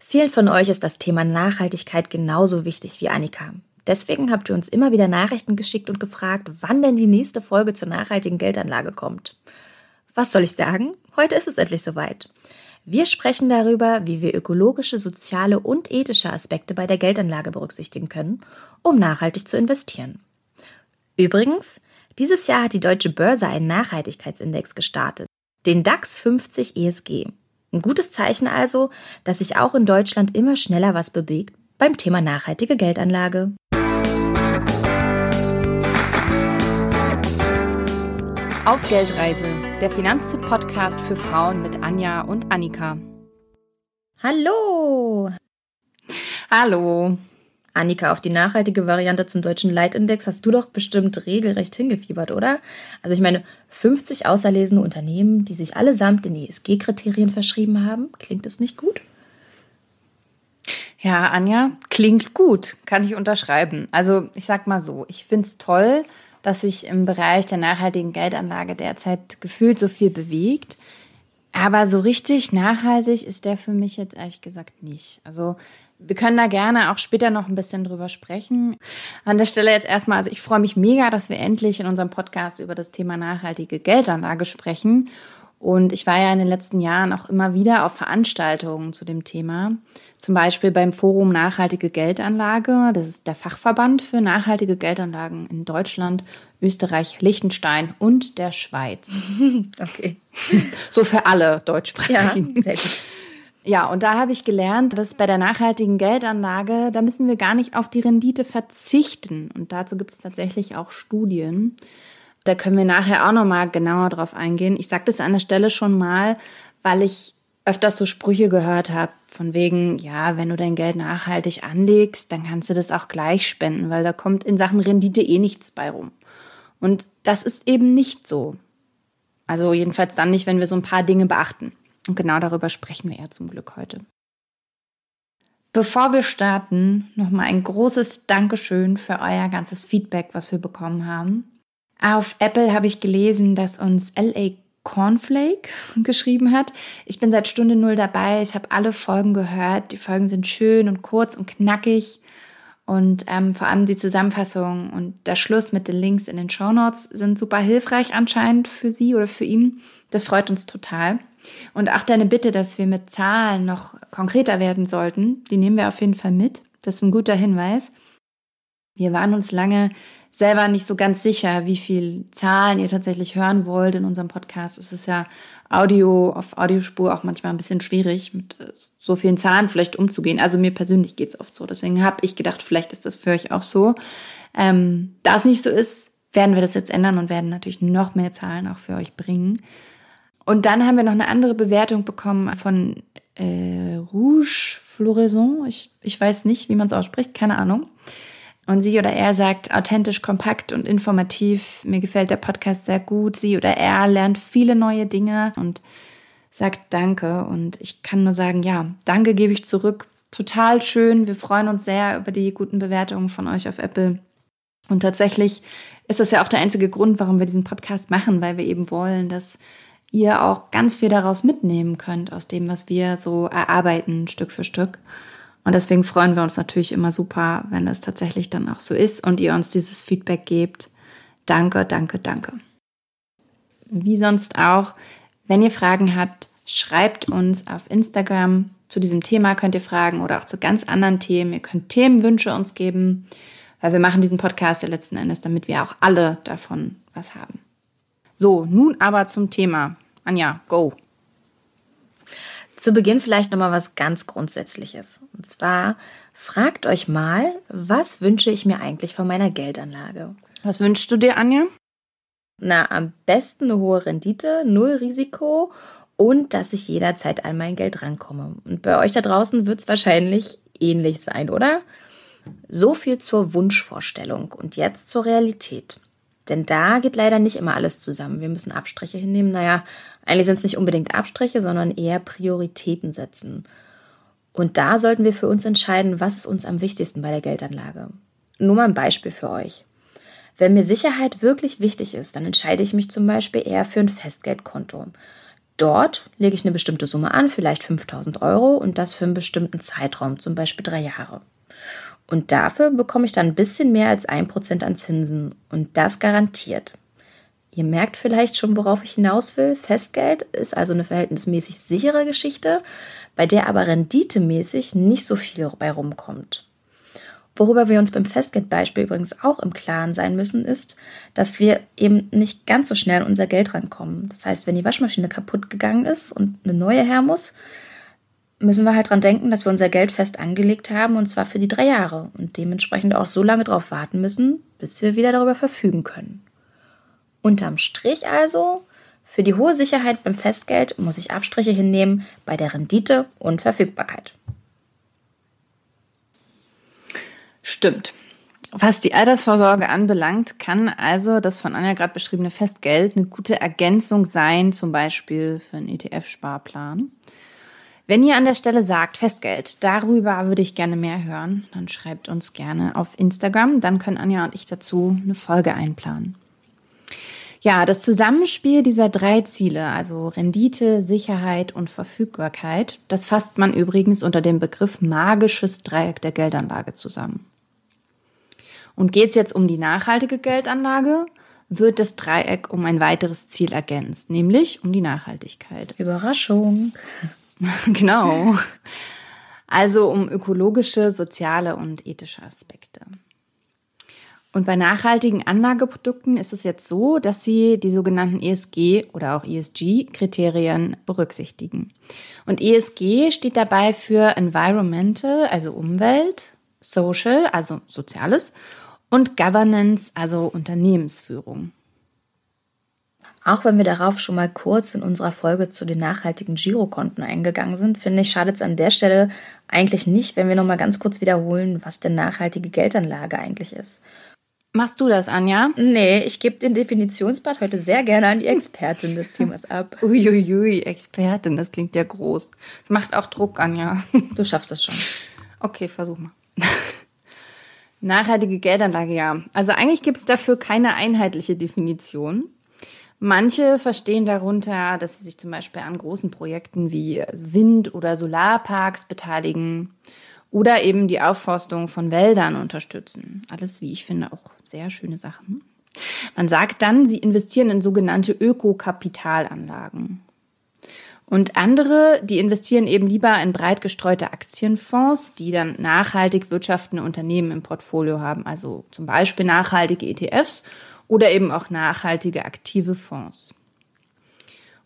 Vielen von euch ist das Thema Nachhaltigkeit genauso wichtig wie Annika. Deswegen habt ihr uns immer wieder Nachrichten geschickt und gefragt, wann denn die nächste Folge zur nachhaltigen Geldanlage kommt. Was soll ich sagen? Heute ist es endlich soweit. Wir sprechen darüber, wie wir ökologische, soziale und ethische Aspekte bei der Geldanlage berücksichtigen können, um nachhaltig zu investieren. Übrigens, dieses Jahr hat die Deutsche Börse einen Nachhaltigkeitsindex gestartet, den DAX 50 ESG. Ein gutes Zeichen also, dass sich auch in Deutschland immer schneller was bewegt beim Thema nachhaltige Geldanlage. Auf Geldreise, der Finanztipp-Podcast für Frauen mit Anja und Annika. Hallo! Hallo! Annika, auf die nachhaltige Variante zum deutschen Leitindex hast du doch bestimmt regelrecht hingefiebert, oder? Also ich meine, 50 auserlesene Unternehmen, die sich allesamt den ESG-Kriterien verschrieben haben, klingt das nicht gut? Ja, Anja, klingt gut, kann ich unterschreiben. Also ich sag mal so, ich finde es toll, dass sich im Bereich der nachhaltigen Geldanlage derzeit gefühlt so viel bewegt. Aber so richtig nachhaltig ist der für mich jetzt ehrlich gesagt nicht. Also wir können da gerne auch später noch ein bisschen drüber sprechen. An der Stelle jetzt erstmal, also ich freue mich mega, dass wir endlich in unserem Podcast über das Thema nachhaltige Geldanlage sprechen. Und ich war ja in den letzten Jahren auch immer wieder auf Veranstaltungen zu dem Thema. Zum Beispiel beim Forum Nachhaltige Geldanlage. Das ist der Fachverband für nachhaltige Geldanlagen in Deutschland, Österreich, Liechtenstein und der Schweiz. Okay. So für alle Deutschsprachigen. Ja, sehr gut. Ja, und da habe ich gelernt, dass bei der nachhaltigen Geldanlage, da müssen wir gar nicht auf die Rendite verzichten. Und dazu gibt es tatsächlich auch Studien. Da können wir nachher auch nochmal genauer drauf eingehen. Ich sage das an der Stelle schon mal, weil ich öfters so Sprüche gehört habe, von wegen, ja, wenn du dein Geld nachhaltig anlegst, dann kannst du das auch gleich spenden, weil da kommt in Sachen Rendite eh nichts bei rum. Und das ist eben nicht so. Also jedenfalls dann nicht, wenn wir so ein paar Dinge beachten. Und genau darüber sprechen wir ja zum Glück heute. Bevor wir starten, nochmal ein großes Dankeschön für euer ganzes Feedback, was wir bekommen haben. Auf Apple habe ich gelesen, dass uns LA Cornflake geschrieben hat. Ich bin seit Stunde null dabei. Ich habe alle Folgen gehört. Die Folgen sind schön und kurz und knackig. Und ähm, vor allem die Zusammenfassung und der Schluss mit den Links in den Show Notes sind super hilfreich anscheinend für Sie oder für ihn. Das freut uns total. Und auch deine Bitte, dass wir mit Zahlen noch konkreter werden sollten, die nehmen wir auf jeden Fall mit. Das ist ein guter Hinweis. Wir waren uns lange selber nicht so ganz sicher, wie viel Zahlen ihr tatsächlich hören wollt in unserem Podcast. Es ist ja Audio auf Audiospur auch manchmal ein bisschen schwierig, mit äh, so vielen Zahlen vielleicht umzugehen. Also mir persönlich geht es oft so. Deswegen habe ich gedacht, vielleicht ist das für euch auch so. Ähm, da es nicht so ist, werden wir das jetzt ändern und werden natürlich noch mehr Zahlen auch für euch bringen. Und dann haben wir noch eine andere Bewertung bekommen von äh, Rouge Floraison. Ich, ich weiß nicht, wie man es ausspricht, keine Ahnung. Und sie oder er sagt authentisch, kompakt und informativ. Mir gefällt der Podcast sehr gut. Sie oder er lernt viele neue Dinge und sagt Danke. Und ich kann nur sagen, ja, Danke gebe ich zurück. Total schön. Wir freuen uns sehr über die guten Bewertungen von euch auf Apple. Und tatsächlich ist das ja auch der einzige Grund, warum wir diesen Podcast machen, weil wir eben wollen, dass ihr auch ganz viel daraus mitnehmen könnt, aus dem, was wir so erarbeiten, Stück für Stück. Und deswegen freuen wir uns natürlich immer super, wenn es tatsächlich dann auch so ist und ihr uns dieses Feedback gebt. Danke, danke, danke. Wie sonst auch, wenn ihr Fragen habt, schreibt uns auf Instagram. Zu diesem Thema könnt ihr fragen oder auch zu ganz anderen Themen. Ihr könnt Themenwünsche uns geben, weil wir machen diesen Podcast ja letzten Endes, damit wir auch alle davon was haben. So, nun aber zum Thema. Anja, go. Zu Beginn vielleicht nochmal was ganz Grundsätzliches. Und zwar fragt euch mal, was wünsche ich mir eigentlich von meiner Geldanlage? Was wünschst du dir, Anja? Na, am besten eine hohe Rendite, null Risiko und dass ich jederzeit an mein Geld rankomme. Und bei euch da draußen wird es wahrscheinlich ähnlich sein, oder? So viel zur Wunschvorstellung und jetzt zur Realität. Denn da geht leider nicht immer alles zusammen. Wir müssen Abstriche hinnehmen. Naja, eigentlich sind es nicht unbedingt Abstriche, sondern eher Prioritäten setzen. Und da sollten wir für uns entscheiden, was ist uns am wichtigsten bei der Geldanlage. Nur mal ein Beispiel für euch. Wenn mir Sicherheit wirklich wichtig ist, dann entscheide ich mich zum Beispiel eher für ein Festgeldkonto. Dort lege ich eine bestimmte Summe an, vielleicht 5000 Euro, und das für einen bestimmten Zeitraum, zum Beispiel drei Jahre. Und dafür bekomme ich dann ein bisschen mehr als 1% an Zinsen und das garantiert. Ihr merkt vielleicht schon, worauf ich hinaus will. Festgeld ist also eine verhältnismäßig sichere Geschichte, bei der aber renditemäßig nicht so viel bei rumkommt. Worüber wir uns beim Festgeldbeispiel übrigens auch im Klaren sein müssen, ist, dass wir eben nicht ganz so schnell an unser Geld rankommen. Das heißt, wenn die Waschmaschine kaputt gegangen ist und eine neue her muss, müssen wir halt dran denken, dass wir unser Geld fest angelegt haben und zwar für die drei Jahre und dementsprechend auch so lange darauf warten müssen, bis wir wieder darüber verfügen können. Unterm Strich also, für die hohe Sicherheit beim Festgeld muss ich Abstriche hinnehmen bei der Rendite und Verfügbarkeit. Stimmt. Was die Altersvorsorge anbelangt, kann also das von Anja gerade beschriebene Festgeld eine gute Ergänzung sein, zum Beispiel für einen ETF-Sparplan. Wenn ihr an der Stelle sagt, Festgeld, darüber würde ich gerne mehr hören, dann schreibt uns gerne auf Instagram, dann können Anja und ich dazu eine Folge einplanen. Ja, das Zusammenspiel dieser drei Ziele, also Rendite, Sicherheit und Verfügbarkeit, das fasst man übrigens unter dem Begriff magisches Dreieck der Geldanlage zusammen. Und geht es jetzt um die nachhaltige Geldanlage, wird das Dreieck um ein weiteres Ziel ergänzt, nämlich um die Nachhaltigkeit. Überraschung. genau. Also um ökologische, soziale und ethische Aspekte. Und bei nachhaltigen Anlageprodukten ist es jetzt so, dass sie die sogenannten ESG oder auch ESG-Kriterien berücksichtigen. Und ESG steht dabei für Environmental, also Umwelt, Social, also Soziales, und Governance, also Unternehmensführung. Auch wenn wir darauf schon mal kurz in unserer Folge zu den nachhaltigen Girokonten eingegangen sind, finde ich, schadet es an der Stelle eigentlich nicht, wenn wir noch mal ganz kurz wiederholen, was denn nachhaltige Geldanlage eigentlich ist. Machst du das, Anja? Nee, ich gebe den Definitionspart heute sehr gerne an die Expertin des Themas ab. Uiuiui, Expertin, das klingt ja groß. Das macht auch Druck, Anja. Du schaffst das schon. Okay, versuch mal. Nachhaltige Geldanlage, ja. Also eigentlich gibt es dafür keine einheitliche Definition. Manche verstehen darunter, dass sie sich zum Beispiel an großen Projekten wie Wind- oder Solarparks beteiligen oder eben die Aufforstung von Wäldern unterstützen. Alles, wie ich finde, auch sehr schöne Sachen. Man sagt dann, sie investieren in sogenannte Ökokapitalanlagen. Und andere, die investieren eben lieber in breit gestreute Aktienfonds, die dann nachhaltig wirtschaftende Unternehmen im Portfolio haben, also zum Beispiel nachhaltige ETFs oder eben auch nachhaltige aktive Fonds.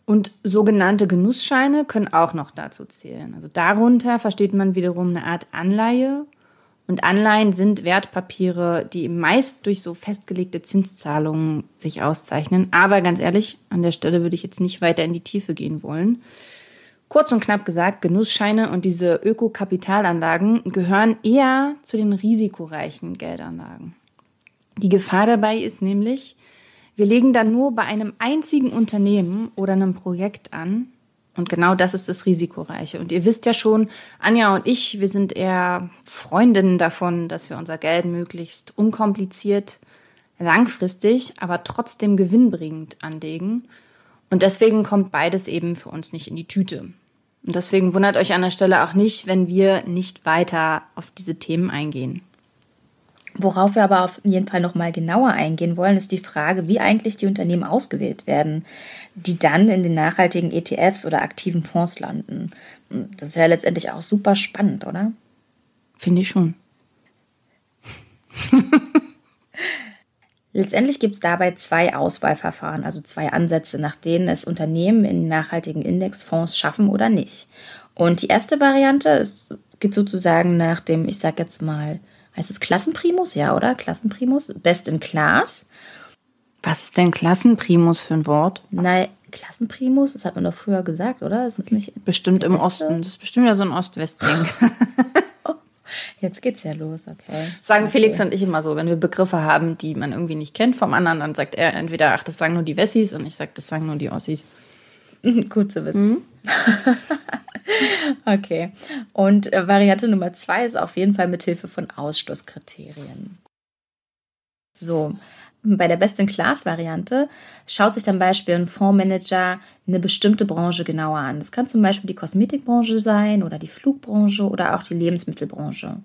Und sogenannte Genussscheine können auch noch dazu zählen. Also darunter versteht man wiederum eine Art Anleihe. Und Anleihen sind Wertpapiere, die meist durch so festgelegte Zinszahlungen sich auszeichnen. Aber ganz ehrlich, an der Stelle würde ich jetzt nicht weiter in die Tiefe gehen wollen. Kurz und knapp gesagt, Genussscheine und diese Ökokapitalanlagen gehören eher zu den risikoreichen Geldanlagen. Die Gefahr dabei ist nämlich, wir legen dann nur bei einem einzigen Unternehmen oder einem Projekt an. Und genau das ist das Risikoreiche. Und ihr wisst ja schon, Anja und ich, wir sind eher Freundinnen davon, dass wir unser Geld möglichst unkompliziert, langfristig, aber trotzdem gewinnbringend anlegen. Und deswegen kommt beides eben für uns nicht in die Tüte. Und deswegen wundert euch an der Stelle auch nicht, wenn wir nicht weiter auf diese Themen eingehen. Worauf wir aber auf jeden Fall noch mal genauer eingehen wollen, ist die Frage, wie eigentlich die Unternehmen ausgewählt werden, die dann in den nachhaltigen ETFs oder aktiven Fonds landen. Das ist ja letztendlich auch super spannend, oder? Finde ich schon. Letztendlich gibt es dabei zwei Auswahlverfahren, also zwei Ansätze, nach denen es Unternehmen in nachhaltigen Indexfonds schaffen oder nicht. Und die erste Variante ist, geht sozusagen nach dem, ich sag jetzt mal, heißt es Klassenprimus? Ja, oder? Klassenprimus? Best in Class. Was ist denn Klassenprimus für ein Wort? Nein, Klassenprimus, das hat man doch früher gesagt, oder? Ist es nicht bestimmt im Osten? Das ist bestimmt ja so ein Ost-West-Ding. Jetzt geht's ja los, okay. Sagen okay. Felix und ich immer so, wenn wir Begriffe haben, die man irgendwie nicht kennt vom anderen, dann sagt er entweder, ach, das sagen nur die Wessis und ich sage, das sagen nur die Ossis. Gut zu wissen. Mhm. okay. Und äh, Variante Nummer zwei ist auf jeden Fall mit Hilfe von Ausschlusskriterien. So, Bei der Best-in-Class-Variante schaut sich zum Beispiel ein Fondsmanager eine bestimmte Branche genauer an. Das kann zum Beispiel die Kosmetikbranche sein oder die Flugbranche oder auch die Lebensmittelbranche.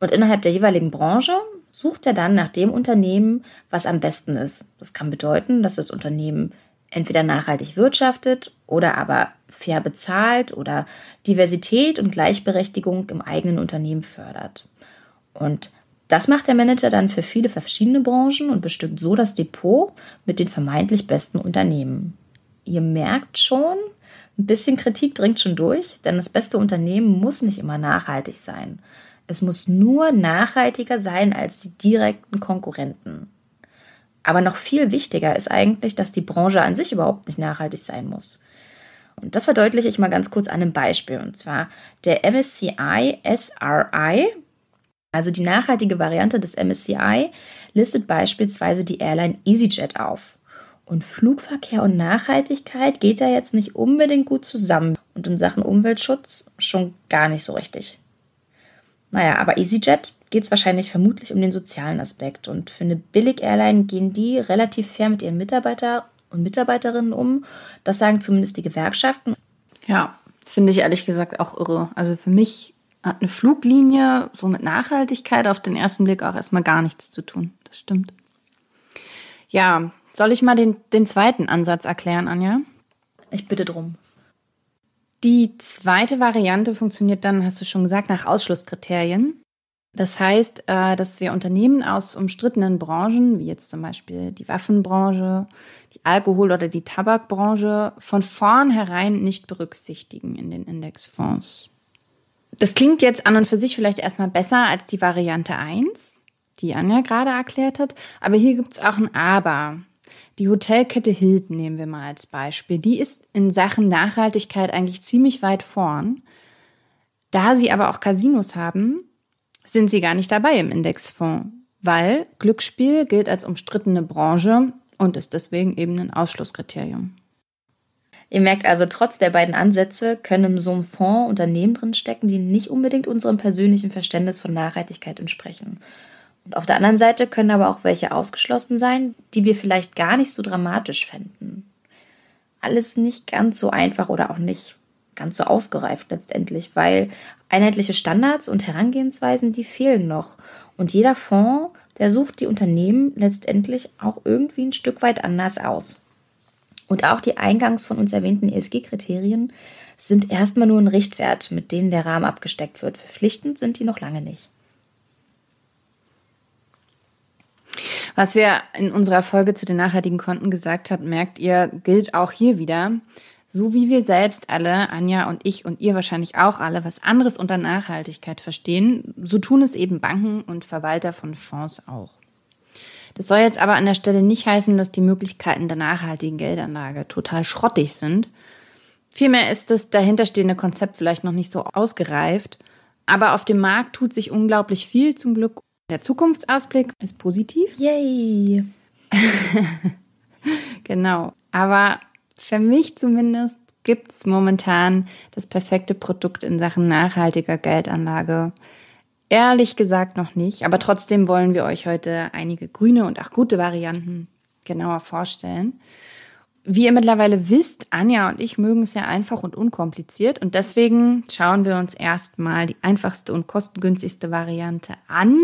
Und innerhalb der jeweiligen Branche sucht er dann nach dem Unternehmen, was am besten ist. Das kann bedeuten, dass das Unternehmen entweder nachhaltig wirtschaftet oder aber fair bezahlt oder Diversität und Gleichberechtigung im eigenen Unternehmen fördert. Und das macht der Manager dann für viele verschiedene Branchen und bestückt so das Depot mit den vermeintlich besten Unternehmen. Ihr merkt schon, ein bisschen Kritik dringt schon durch, denn das beste Unternehmen muss nicht immer nachhaltig sein. Es muss nur nachhaltiger sein als die direkten Konkurrenten. Aber noch viel wichtiger ist eigentlich, dass die Branche an sich überhaupt nicht nachhaltig sein muss. Und das verdeutliche ich mal ganz kurz an einem Beispiel. Und zwar der MSCI SRI, also die nachhaltige Variante des MSCI listet beispielsweise die Airline EasyJet auf. Und Flugverkehr und Nachhaltigkeit geht da jetzt nicht unbedingt gut zusammen und in Sachen Umweltschutz schon gar nicht so richtig. Naja, aber EasyJet geht es wahrscheinlich vermutlich um den sozialen Aspekt. Und für eine Billig-Airline gehen die relativ fair mit ihren Mitarbeiter und Mitarbeiterinnen um. Das sagen zumindest die Gewerkschaften. Ja, finde ich ehrlich gesagt auch irre. Also für mich hat eine Fluglinie so mit Nachhaltigkeit auf den ersten Blick auch erstmal gar nichts zu tun. Das stimmt. Ja, soll ich mal den, den zweiten Ansatz erklären, Anja? Ich bitte drum. Die zweite Variante funktioniert dann, hast du schon gesagt, nach Ausschlusskriterien. Das heißt, äh, dass wir Unternehmen aus umstrittenen Branchen, wie jetzt zum Beispiel die Waffenbranche, die Alkohol- oder die Tabakbranche, von vornherein nicht berücksichtigen in den Indexfonds. Das klingt jetzt an und für sich vielleicht erstmal besser als die Variante 1, die Anja gerade erklärt hat. Aber hier gibt es auch ein Aber. Die Hotelkette Hilton nehmen wir mal als Beispiel. Die ist in Sachen Nachhaltigkeit eigentlich ziemlich weit vorn. Da sie aber auch Casinos haben, sind sie gar nicht dabei im Indexfonds, weil Glücksspiel gilt als umstrittene Branche und ist deswegen eben ein Ausschlusskriterium. Ihr merkt also, trotz der beiden Ansätze können in so einem Fonds Unternehmen drinstecken, die nicht unbedingt unserem persönlichen Verständnis von Nachhaltigkeit entsprechen. Und auf der anderen Seite können aber auch welche ausgeschlossen sein, die wir vielleicht gar nicht so dramatisch fänden. Alles nicht ganz so einfach oder auch nicht ganz so ausgereift letztendlich, weil einheitliche Standards und Herangehensweisen, die fehlen noch. Und jeder Fonds, der sucht die Unternehmen letztendlich auch irgendwie ein Stück weit anders aus. Und auch die eingangs von uns erwähnten ESG-Kriterien sind erstmal nur ein Richtwert, mit denen der Rahmen abgesteckt wird. Verpflichtend sind die noch lange nicht. Was wir in unserer Folge zu den nachhaltigen Konten gesagt haben, merkt ihr, gilt auch hier wieder. So wie wir selbst alle, Anja und ich und ihr wahrscheinlich auch alle, was anderes unter Nachhaltigkeit verstehen, so tun es eben Banken und Verwalter von Fonds auch. Das soll jetzt aber an der Stelle nicht heißen, dass die Möglichkeiten der nachhaltigen Geldanlage total schrottig sind. Vielmehr ist das dahinterstehende Konzept vielleicht noch nicht so ausgereift. Aber auf dem Markt tut sich unglaublich viel zum Glück. Der Zukunftsausblick ist positiv. Yay! genau. Aber für mich zumindest gibt es momentan das perfekte Produkt in Sachen nachhaltiger Geldanlage. Ehrlich gesagt noch nicht, aber trotzdem wollen wir euch heute einige grüne und auch gute Varianten genauer vorstellen. Wie ihr mittlerweile wisst, Anja und ich mögen es ja einfach und unkompliziert und deswegen schauen wir uns erstmal die einfachste und kostengünstigste Variante an,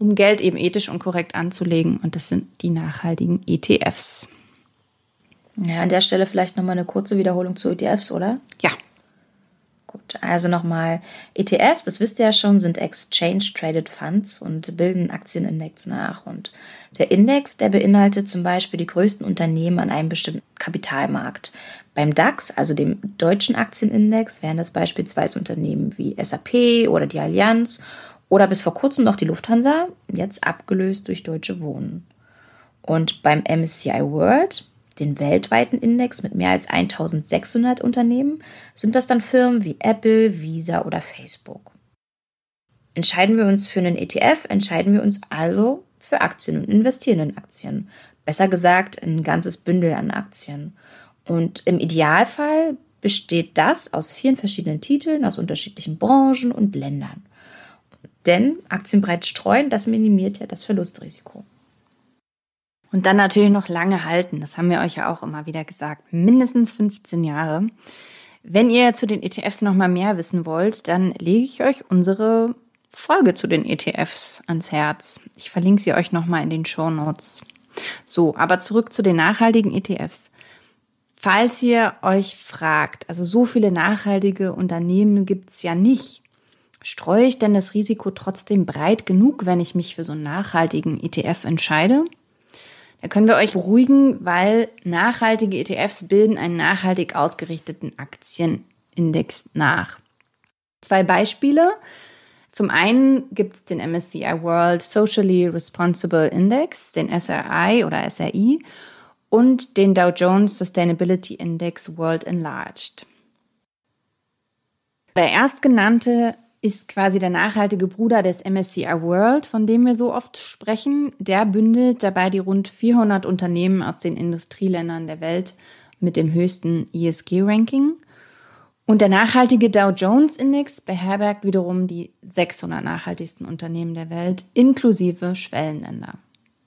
um Geld eben ethisch und korrekt anzulegen und das sind die nachhaltigen ETFs. Ja, an der Stelle vielleicht nochmal eine kurze Wiederholung zu ETFs, oder? Ja, Gut, also nochmal, ETFs, das wisst ihr ja schon, sind Exchange Traded Funds und bilden Aktienindex nach. Und der Index, der beinhaltet zum Beispiel die größten Unternehmen an einem bestimmten Kapitalmarkt. Beim DAX, also dem deutschen Aktienindex, wären das beispielsweise Unternehmen wie SAP oder die Allianz oder bis vor kurzem noch die Lufthansa, jetzt abgelöst durch Deutsche Wohnen. Und beim MSCI World, den weltweiten Index mit mehr als 1600 Unternehmen, sind das dann Firmen wie Apple, Visa oder Facebook. Entscheiden wir uns für einen ETF, entscheiden wir uns also für Aktien und investieren in Aktien. Besser gesagt, ein ganzes Bündel an Aktien. Und im Idealfall besteht das aus vielen verschiedenen Titeln aus unterschiedlichen Branchen und Ländern. Denn Aktien breit streuen, das minimiert ja das Verlustrisiko. Und dann natürlich noch lange halten. Das haben wir euch ja auch immer wieder gesagt. Mindestens 15 Jahre. Wenn ihr zu den ETFs noch mal mehr wissen wollt, dann lege ich euch unsere Folge zu den ETFs ans Herz. Ich verlinke sie euch noch mal in den Show Notes. So, aber zurück zu den nachhaltigen ETFs. Falls ihr euch fragt, also so viele nachhaltige Unternehmen gibt es ja nicht, streue ich denn das Risiko trotzdem breit genug, wenn ich mich für so einen nachhaltigen ETF entscheide? Da können wir euch beruhigen, weil nachhaltige ETFs bilden einen nachhaltig ausgerichteten Aktienindex nach. Zwei Beispiele. Zum einen gibt es den MSCI World Socially Responsible Index, den SRI oder SRI, und den Dow Jones Sustainability Index World Enlarged. Der erstgenannte ist quasi der nachhaltige Bruder des MSCI World, von dem wir so oft sprechen. Der bündelt dabei die rund 400 Unternehmen aus den Industrieländern der Welt mit dem höchsten ESG-Ranking. Und der nachhaltige Dow Jones Index beherbergt wiederum die 600 nachhaltigsten Unternehmen der Welt, inklusive Schwellenländer.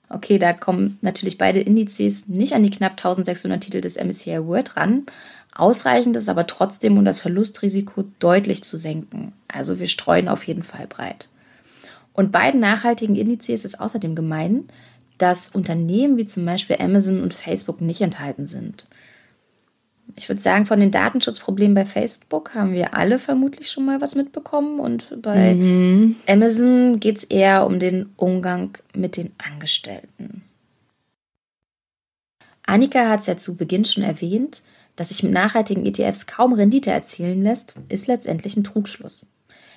Okay, da kommen natürlich beide Indizes nicht an die knapp 1600 Titel des MSCI World ran, Ausreichend ist aber trotzdem, um das Verlustrisiko deutlich zu senken. Also wir streuen auf jeden Fall breit. Und beiden nachhaltigen Indizes ist außerdem gemein, dass Unternehmen wie zum Beispiel Amazon und Facebook nicht enthalten sind. Ich würde sagen, von den Datenschutzproblemen bei Facebook haben wir alle vermutlich schon mal was mitbekommen. Und bei mhm. Amazon geht es eher um den Umgang mit den Angestellten. Annika hat es ja zu Beginn schon erwähnt dass sich mit nachhaltigen ETFs kaum Rendite erzielen lässt, ist letztendlich ein Trugschluss.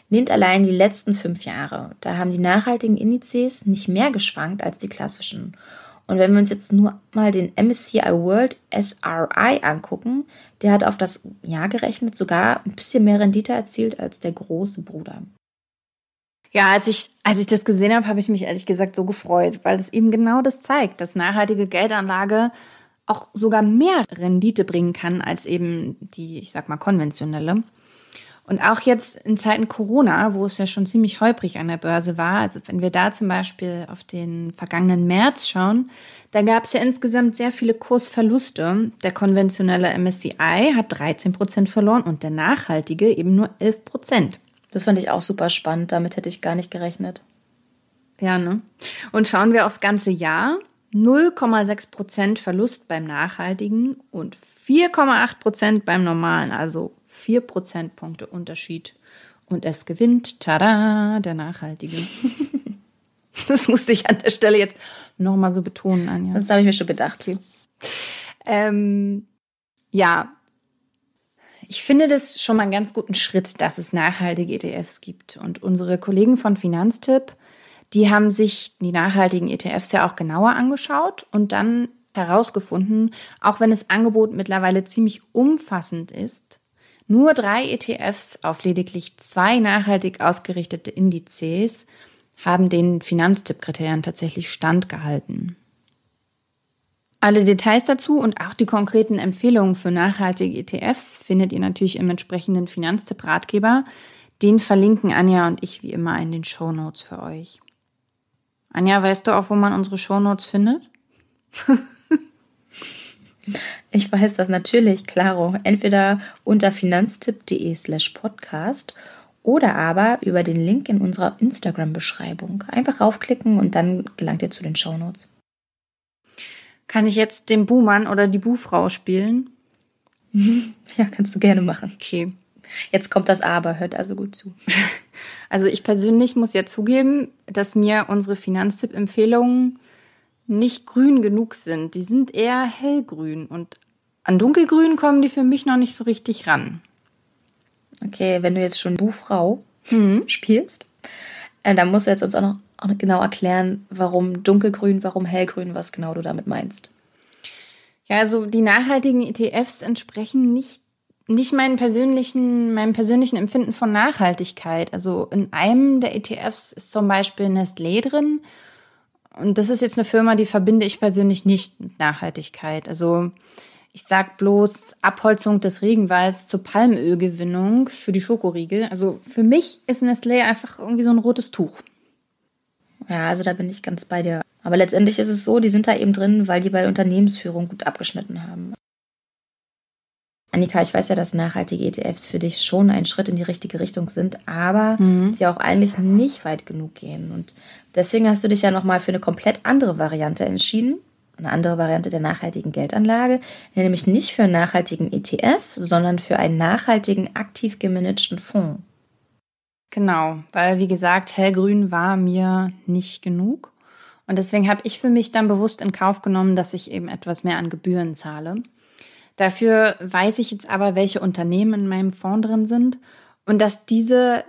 Nehmt allein die letzten fünf Jahre. Da haben die nachhaltigen Indizes nicht mehr geschwankt als die klassischen. Und wenn wir uns jetzt nur mal den MSCI World SRI angucken, der hat auf das Jahr gerechnet sogar ein bisschen mehr Rendite erzielt als der große Bruder. Ja, als ich, als ich das gesehen habe, habe ich mich ehrlich gesagt so gefreut, weil es eben genau das zeigt, dass nachhaltige Geldanlage auch sogar mehr Rendite bringen kann als eben die, ich sag mal, konventionelle. Und auch jetzt in Zeiten Corona, wo es ja schon ziemlich holprig an der Börse war, also wenn wir da zum Beispiel auf den vergangenen März schauen, da gab es ja insgesamt sehr viele Kursverluste. Der konventionelle MSCI hat 13 Prozent verloren und der nachhaltige eben nur 11 Prozent. Das fand ich auch super spannend. Damit hätte ich gar nicht gerechnet. Ja, ne? Und schauen wir aufs ganze Jahr, 0,6 Prozent Verlust beim nachhaltigen und 4,8 Prozent beim normalen, also 4 Prozentpunkte Unterschied. Und es gewinnt, tada, der nachhaltige. das musste ich an der Stelle jetzt nochmal so betonen, Anja. Das habe ich mir schon gedacht. Ähm, ja, ich finde das schon mal einen ganz guten Schritt, dass es nachhaltige ETFs gibt. Und unsere Kollegen von Finanztipp die haben sich die nachhaltigen ETFs ja auch genauer angeschaut und dann herausgefunden, auch wenn das Angebot mittlerweile ziemlich umfassend ist, nur drei ETFs auf lediglich zwei nachhaltig ausgerichtete Indizes haben den Finanztippkriterien tatsächlich standgehalten. Alle Details dazu und auch die konkreten Empfehlungen für nachhaltige ETFs findet ihr natürlich im entsprechenden Finanztipp-Ratgeber. Den verlinken Anja und ich wie immer in den Show Notes für euch. Anja, weißt du auch, wo man unsere Shownotes findet? ich weiß das natürlich, klaro. Entweder unter finanztipp.de slash podcast oder aber über den Link in unserer Instagram-Beschreibung. Einfach raufklicken und dann gelangt ihr zu den Shownotes. Kann ich jetzt den Buhmann oder die Buhfrau spielen? Ja, kannst du gerne machen. Okay. Jetzt kommt das Aber, hört also gut zu. Also ich persönlich muss ja zugeben, dass mir unsere Finanztipp-Empfehlungen nicht grün genug sind. Die sind eher hellgrün und an dunkelgrün kommen die für mich noch nicht so richtig ran. Okay, wenn du jetzt schon Buchfrau mhm. spielst, äh, dann musst du jetzt uns auch noch, auch noch genau erklären, warum dunkelgrün, warum hellgrün, was genau du damit meinst. Ja, also die nachhaltigen ETFs entsprechen nicht nicht meinen persönlichen, meinem persönlichen Empfinden von Nachhaltigkeit. Also in einem der ETFs ist zum Beispiel Nestlé drin. Und das ist jetzt eine Firma, die verbinde ich persönlich nicht mit Nachhaltigkeit. Also ich sag bloß Abholzung des Regenwalds zur Palmölgewinnung für die Schokoriegel. Also für mich ist Nestlé einfach irgendwie so ein rotes Tuch. Ja, also da bin ich ganz bei dir. Aber letztendlich ist es so, die sind da eben drin, weil die bei der Unternehmensführung gut abgeschnitten haben. Annika, ich weiß ja, dass nachhaltige ETFs für dich schon ein Schritt in die richtige Richtung sind, aber mhm. die auch eigentlich nicht weit genug gehen. Und deswegen hast du dich ja nochmal für eine komplett andere Variante entschieden. Eine andere Variante der nachhaltigen Geldanlage, nämlich nicht für einen nachhaltigen ETF, sondern für einen nachhaltigen, aktiv gemanagten Fonds. Genau, weil wie gesagt, hellgrün war mir nicht genug. Und deswegen habe ich für mich dann bewusst in Kauf genommen, dass ich eben etwas mehr an Gebühren zahle. Dafür weiß ich jetzt aber, welche Unternehmen in meinem Fonds drin sind und dass diese,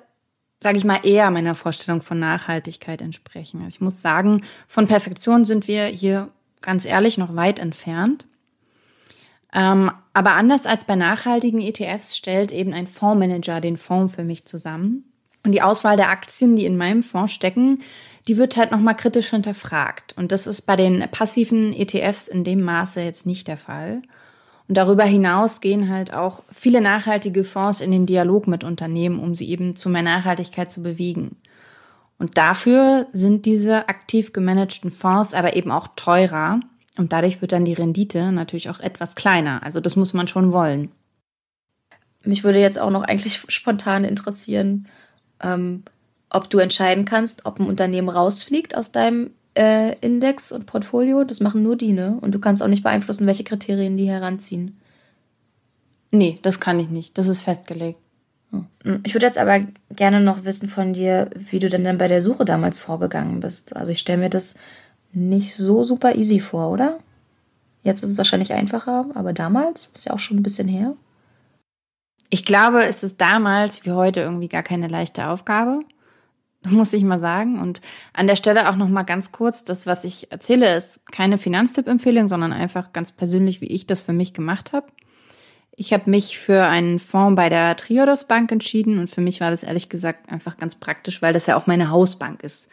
sage ich mal, eher meiner Vorstellung von Nachhaltigkeit entsprechen. Also ich muss sagen, von Perfektion sind wir hier ganz ehrlich noch weit entfernt. Ähm, aber anders als bei nachhaltigen ETFs stellt eben ein Fondsmanager den Fonds für mich zusammen. Und die Auswahl der Aktien, die in meinem Fonds stecken, die wird halt nochmal kritisch hinterfragt. Und das ist bei den passiven ETFs in dem Maße jetzt nicht der Fall. Und darüber hinaus gehen halt auch viele nachhaltige Fonds in den Dialog mit Unternehmen, um sie eben zu mehr Nachhaltigkeit zu bewegen. Und dafür sind diese aktiv gemanagten Fonds aber eben auch teurer. Und dadurch wird dann die Rendite natürlich auch etwas kleiner. Also das muss man schon wollen. Mich würde jetzt auch noch eigentlich spontan interessieren, ähm, ob du entscheiden kannst, ob ein Unternehmen rausfliegt aus deinem äh, Index und Portfolio. Das machen nur die, ne? Und du kannst auch nicht beeinflussen, welche Kriterien die heranziehen. Nee, das kann ich nicht. Das ist festgelegt. Hm. Ich würde jetzt aber gerne noch wissen von dir, wie du denn dann bei der Suche damals vorgegangen bist. Also ich stelle mir das nicht so super easy vor, oder? Jetzt ist es wahrscheinlich einfacher, aber damals ist ja auch schon ein bisschen her. Ich glaube, es ist damals wie heute irgendwie gar keine leichte Aufgabe. muss ich mal sagen. Und an der Stelle auch noch mal ganz kurz, das, was ich erzähle, ist keine Finanztipp-Empfehlung, sondern einfach ganz persönlich, wie ich das für mich gemacht habe. Ich habe mich für einen Fonds bei der Triodos Bank entschieden und für mich war das ehrlich gesagt einfach ganz praktisch, weil das ja auch meine Hausbank ist.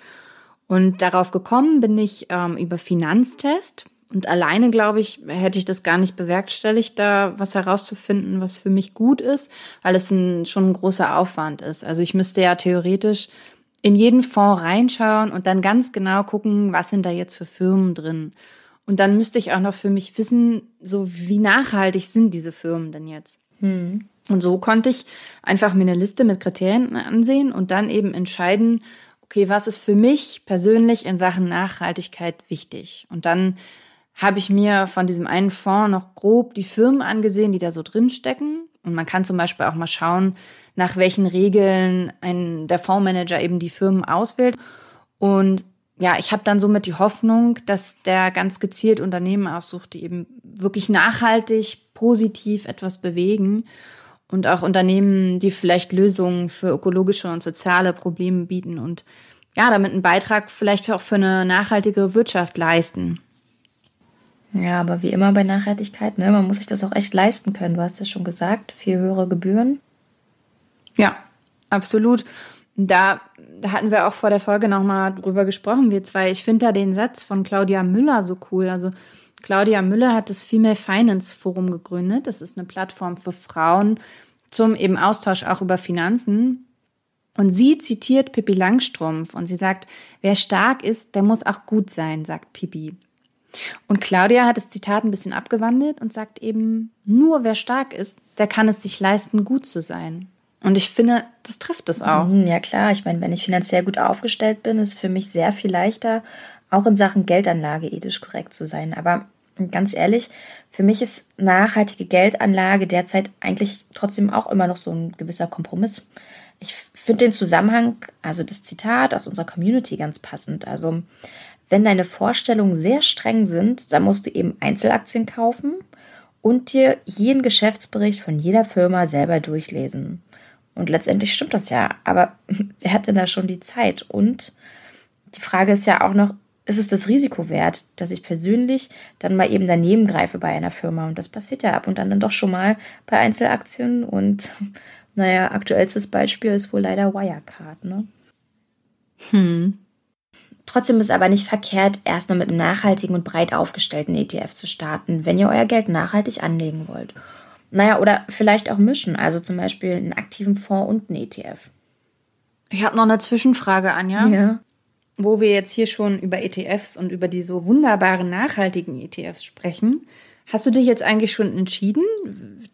Und darauf gekommen bin ich ähm, über Finanztest. Und alleine, glaube ich, hätte ich das gar nicht bewerkstelligt, da was herauszufinden, was für mich gut ist, weil es ein, schon ein großer Aufwand ist. Also ich müsste ja theoretisch in jeden Fonds reinschauen und dann ganz genau gucken, was sind da jetzt für Firmen drin. Und dann müsste ich auch noch für mich wissen, so wie nachhaltig sind diese Firmen denn jetzt. Hm. Und so konnte ich einfach mir eine Liste mit Kriterien ansehen und dann eben entscheiden, okay, was ist für mich persönlich in Sachen Nachhaltigkeit wichtig? Und dann habe ich mir von diesem einen Fonds noch grob die Firmen angesehen, die da so drin stecken. Und man kann zum Beispiel auch mal schauen, nach welchen Regeln ein, der Fondsmanager eben die Firmen auswählt. Und ja, ich habe dann somit die Hoffnung, dass der ganz gezielt Unternehmen aussucht, die eben wirklich nachhaltig, positiv etwas bewegen und auch Unternehmen, die vielleicht Lösungen für ökologische und soziale Probleme bieten und ja, damit einen Beitrag vielleicht auch für eine nachhaltige Wirtschaft leisten. Ja, aber wie immer bei Nachhaltigkeit, ne, man muss sich das auch echt leisten können. Du hast ja schon gesagt, viel höhere Gebühren. Ja, absolut. Da, hatten wir auch vor der Folge nochmal drüber gesprochen, wir zwei. Ich finde da den Satz von Claudia Müller so cool. Also Claudia Müller hat das Female Finance Forum gegründet. Das ist eine Plattform für Frauen zum eben Austausch auch über Finanzen. Und sie zitiert Pippi Langstrumpf und sie sagt, wer stark ist, der muss auch gut sein, sagt Pippi. Und Claudia hat das Zitat ein bisschen abgewandelt und sagt eben, nur wer stark ist, der kann es sich leisten, gut zu sein. Und ich finde, das trifft es auch. Mhm, ja klar, ich meine, wenn ich finanziell gut aufgestellt bin, ist für mich sehr viel leichter, auch in Sachen Geldanlage ethisch korrekt zu sein. Aber ganz ehrlich, für mich ist nachhaltige Geldanlage derzeit eigentlich trotzdem auch immer noch so ein gewisser Kompromiss. Ich finde den Zusammenhang, also das Zitat aus unserer Community ganz passend. Also, wenn deine Vorstellungen sehr streng sind, dann musst du eben Einzelaktien kaufen und dir jeden Geschäftsbericht von jeder Firma selber durchlesen. Und letztendlich stimmt das ja. Aber wer hat denn da schon die Zeit? Und die Frage ist ja auch noch, ist es das Risiko wert, dass ich persönlich dann mal eben daneben greife bei einer Firma? Und das passiert ja ab und an dann doch schon mal bei Einzelaktien. Und naja, aktuellstes Beispiel ist wohl leider Wirecard, ne? Hm. Trotzdem ist es aber nicht verkehrt, erst mal mit einem nachhaltigen und breit aufgestellten ETF zu starten, wenn ihr euer Geld nachhaltig anlegen wollt. Naja, oder vielleicht auch mischen, also zum Beispiel einen aktiven Fonds und einen ETF. Ich habe noch eine Zwischenfrage, Anja. Ja. wo wir jetzt hier schon über ETFs und über die so wunderbaren nachhaltigen ETFs sprechen, hast du dich jetzt eigentlich schon entschieden?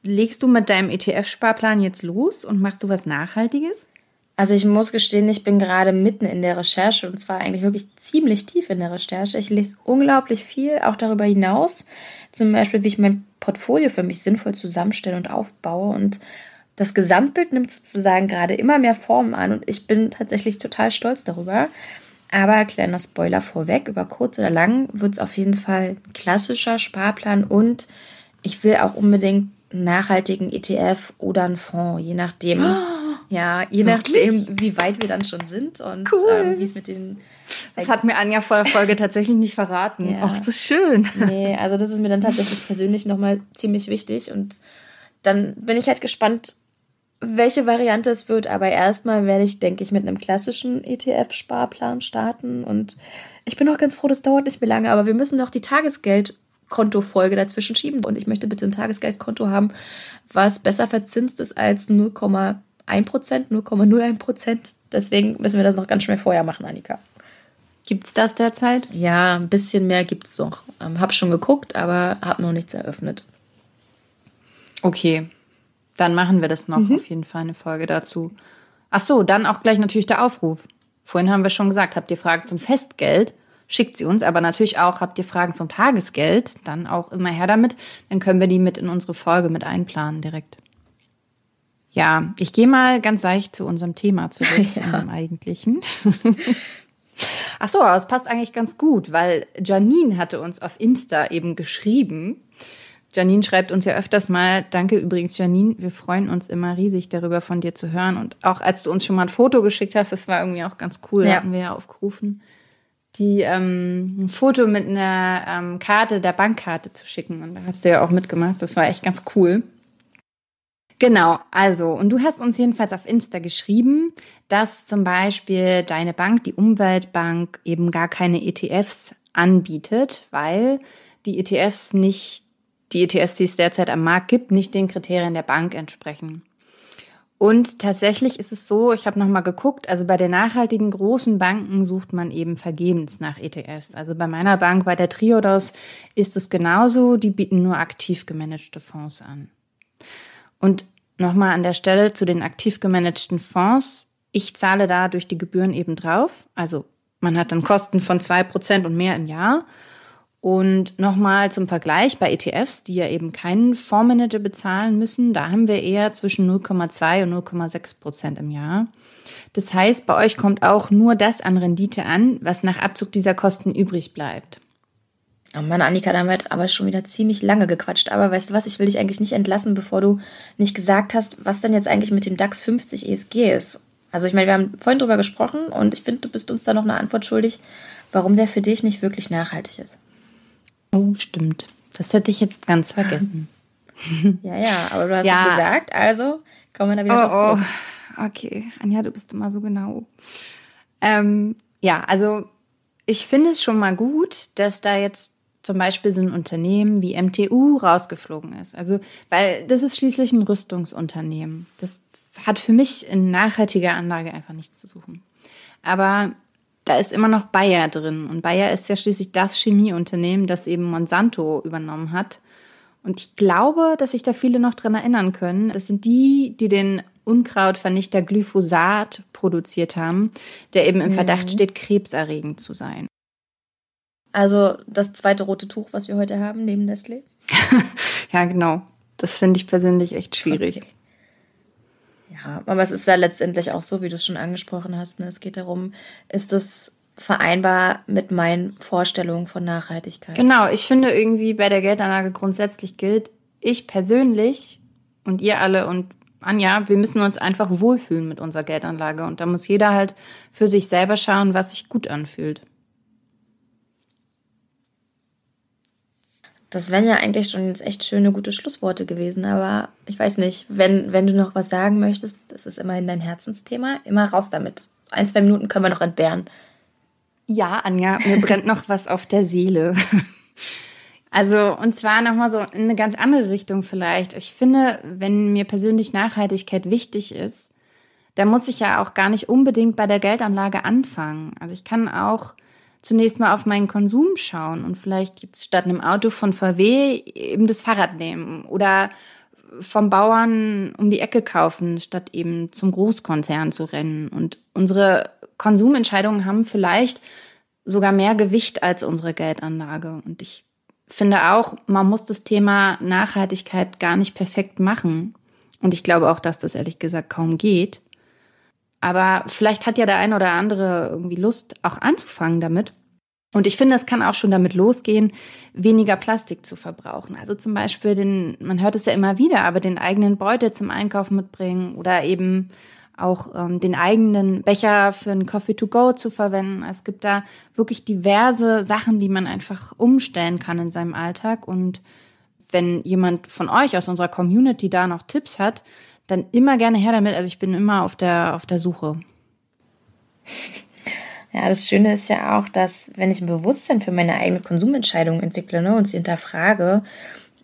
Legst du mit deinem ETF-Sparplan jetzt los und machst du was Nachhaltiges? Also ich muss gestehen, ich bin gerade mitten in der Recherche und zwar eigentlich wirklich ziemlich tief in der Recherche. Ich lese unglaublich viel, auch darüber hinaus. Zum Beispiel, wie ich mein Portfolio für mich sinnvoll zusammenstelle und aufbaue. Und das Gesamtbild nimmt sozusagen gerade immer mehr Formen an und ich bin tatsächlich total stolz darüber. Aber kleiner Spoiler vorweg, über kurz oder lang wird es auf jeden Fall ein klassischer Sparplan und ich will auch unbedingt nachhaltigen ETF oder einen Fonds, je nachdem. Oh, ja, je wirklich? nachdem, wie weit wir dann schon sind und cool. ähm, wie es mit den. Das hat mir Anja vor der Folge tatsächlich nicht verraten. Ja. Ach, das ist schön. Nee, also das ist mir dann tatsächlich persönlich nochmal ziemlich wichtig und dann bin ich halt gespannt, welche Variante es wird. Aber erstmal werde ich, denke ich, mit einem klassischen ETF-Sparplan starten. Und ich bin auch ganz froh, das dauert nicht mehr lange. Aber wir müssen noch die Tagesgeldkontofolge dazwischen schieben. Und ich möchte bitte ein Tagesgeldkonto haben, was besser verzinst ist als 0,1 Prozent, 0,01 Prozent. Deswegen müssen wir das noch ganz schnell vorher machen, Annika. Gibt es das derzeit? Ja, ein bisschen mehr gibt es noch. Ähm, hab schon geguckt, aber habe noch nichts eröffnet. Okay, dann machen wir das noch mhm. auf jeden Fall eine Folge dazu. Ach so, dann auch gleich natürlich der Aufruf. Vorhin haben wir schon gesagt, habt ihr Fragen zum Festgeld? Schickt sie uns, aber natürlich auch, habt ihr Fragen zum Tagesgeld? Dann auch immer her damit. Dann können wir die mit in unsere Folge mit einplanen direkt. Ja, ich gehe mal ganz leicht zu unserem Thema zurück, ja. zu dem eigentlichen. Ach so, aber es passt eigentlich ganz gut, weil Janine hatte uns auf Insta eben geschrieben, Janine schreibt uns ja öfters mal, danke übrigens Janine, wir freuen uns immer riesig darüber von dir zu hören und auch als du uns schon mal ein Foto geschickt hast, das war irgendwie auch ganz cool, ja. hatten wir ja aufgerufen, die ähm, ein Foto mit einer ähm, Karte, der Bankkarte zu schicken und da hast du ja auch mitgemacht, das war echt ganz cool. Genau, also, und du hast uns jedenfalls auf Insta geschrieben, dass zum Beispiel deine Bank, die Umweltbank, eben gar keine ETFs anbietet, weil die ETFs nicht die ETS, die es derzeit am Markt gibt, nicht den Kriterien der Bank entsprechen. Und tatsächlich ist es so, ich habe nochmal geguckt, also bei den nachhaltigen großen Banken sucht man eben vergebens nach ETFs. Also bei meiner Bank, bei der Triodos, ist es genauso, die bieten nur aktiv gemanagte Fonds an. Und nochmal an der Stelle zu den aktiv gemanagten Fonds. Ich zahle da durch die Gebühren eben drauf. Also man hat dann Kosten von zwei Prozent und mehr im Jahr. Und nochmal zum Vergleich bei ETFs, die ja eben keinen Fondsmanager bezahlen müssen, da haben wir eher zwischen 0,2 und 0,6 Prozent im Jahr. Das heißt, bei euch kommt auch nur das an Rendite an, was nach Abzug dieser Kosten übrig bleibt. Oh Mann, Annika, da haben wir aber schon wieder ziemlich lange gequatscht. Aber weißt du was, ich will dich eigentlich nicht entlassen, bevor du nicht gesagt hast, was denn jetzt eigentlich mit dem DAX 50 ESG ist. Also ich meine, wir haben vorhin drüber gesprochen und ich finde, du bist uns da noch eine Antwort schuldig, warum der für dich nicht wirklich nachhaltig ist. Oh, stimmt. Das hätte ich jetzt ganz vergessen. ja, ja, aber du hast ja. es gesagt, also kommen wir da wieder oh, zurück. Oh. Okay, Anja, du bist immer so genau. Ähm, ja, also ich finde es schon mal gut, dass da jetzt zum Beispiel so ein Unternehmen wie MTU rausgeflogen ist. Also, weil das ist schließlich ein Rüstungsunternehmen. Das hat für mich in nachhaltiger Anlage einfach nichts zu suchen. Aber da ist immer noch Bayer drin. Und Bayer ist ja schließlich das Chemieunternehmen, das eben Monsanto übernommen hat. Und ich glaube, dass sich da viele noch dran erinnern können. Das sind die, die den Unkrautvernichter Glyphosat produziert haben, der eben im Verdacht mhm. steht, krebserregend zu sein. Also das zweite rote Tuch, was wir heute haben, neben Nestlé? ja, genau. Das finde ich persönlich echt schwierig. Okay. Ja, aber es ist ja letztendlich auch so, wie du es schon angesprochen hast. Ne? Es geht darum, ist es vereinbar mit meinen Vorstellungen von Nachhaltigkeit? Genau, ich finde irgendwie bei der Geldanlage grundsätzlich gilt, ich persönlich und ihr alle und Anja, wir müssen uns einfach wohlfühlen mit unserer Geldanlage und da muss jeder halt für sich selber schauen, was sich gut anfühlt. Das wären ja eigentlich schon jetzt echt schöne, gute Schlussworte gewesen. Aber ich weiß nicht, wenn, wenn du noch was sagen möchtest, das ist immerhin dein Herzensthema, immer raus damit. ein, zwei Minuten können wir noch entbehren. Ja, Anja, mir brennt noch was auf der Seele. Also, und zwar nochmal so in eine ganz andere Richtung vielleicht. Ich finde, wenn mir persönlich Nachhaltigkeit wichtig ist, da muss ich ja auch gar nicht unbedingt bei der Geldanlage anfangen. Also ich kann auch zunächst mal auf meinen Konsum schauen und vielleicht jetzt statt einem Auto von VW eben das Fahrrad nehmen oder vom Bauern um die Ecke kaufen, statt eben zum Großkonzern zu rennen. Und unsere Konsumentscheidungen haben vielleicht sogar mehr Gewicht als unsere Geldanlage. Und ich finde auch, man muss das Thema Nachhaltigkeit gar nicht perfekt machen. Und ich glaube auch, dass das ehrlich gesagt kaum geht. Aber vielleicht hat ja der eine oder andere irgendwie Lust, auch anzufangen damit. Und ich finde, es kann auch schon damit losgehen, weniger Plastik zu verbrauchen. Also zum Beispiel den, man hört es ja immer wieder, aber den eigenen Beutel zum Einkaufen mitbringen oder eben auch ähm, den eigenen Becher für einen Coffee to go zu verwenden. Es gibt da wirklich diverse Sachen, die man einfach umstellen kann in seinem Alltag. Und wenn jemand von euch aus unserer Community da noch Tipps hat, dann immer gerne her damit. Also ich bin immer auf der, auf der Suche. Ja, das Schöne ist ja auch, dass wenn ich ein Bewusstsein für meine eigene Konsumentscheidung entwickle ne, und sie hinterfrage,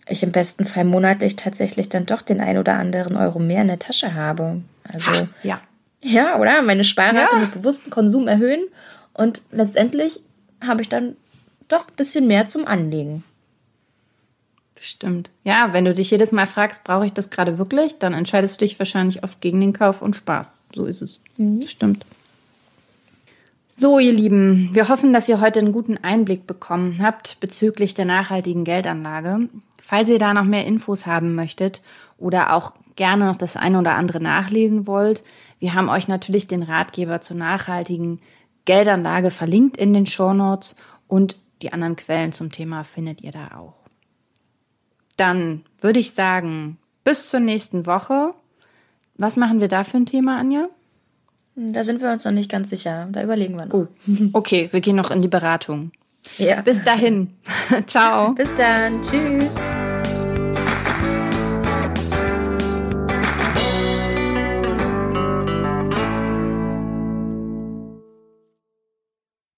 ich im besten Fall monatlich tatsächlich dann doch den ein oder anderen Euro mehr in der Tasche habe. Also ja. Ja, oder? Meine Sparrate ja. mit bewusstem Konsum erhöhen und letztendlich habe ich dann doch ein bisschen mehr zum Anlegen. Stimmt. Ja, wenn du dich jedes Mal fragst, brauche ich das gerade wirklich, dann entscheidest du dich wahrscheinlich oft gegen den Kauf und sparst. So ist es. Mhm. Stimmt. So, ihr Lieben, wir hoffen, dass ihr heute einen guten Einblick bekommen habt bezüglich der nachhaltigen Geldanlage. Falls ihr da noch mehr Infos haben möchtet oder auch gerne noch das eine oder andere nachlesen wollt, wir haben euch natürlich den Ratgeber zur nachhaltigen Geldanlage verlinkt in den Show Notes und die anderen Quellen zum Thema findet ihr da auch. Dann würde ich sagen, bis zur nächsten Woche. Was machen wir da für ein Thema, Anja? Da sind wir uns noch nicht ganz sicher. Da überlegen wir noch. Oh, okay, wir gehen noch in die Beratung. Ja. Bis dahin. Ciao. Bis dann. Tschüss.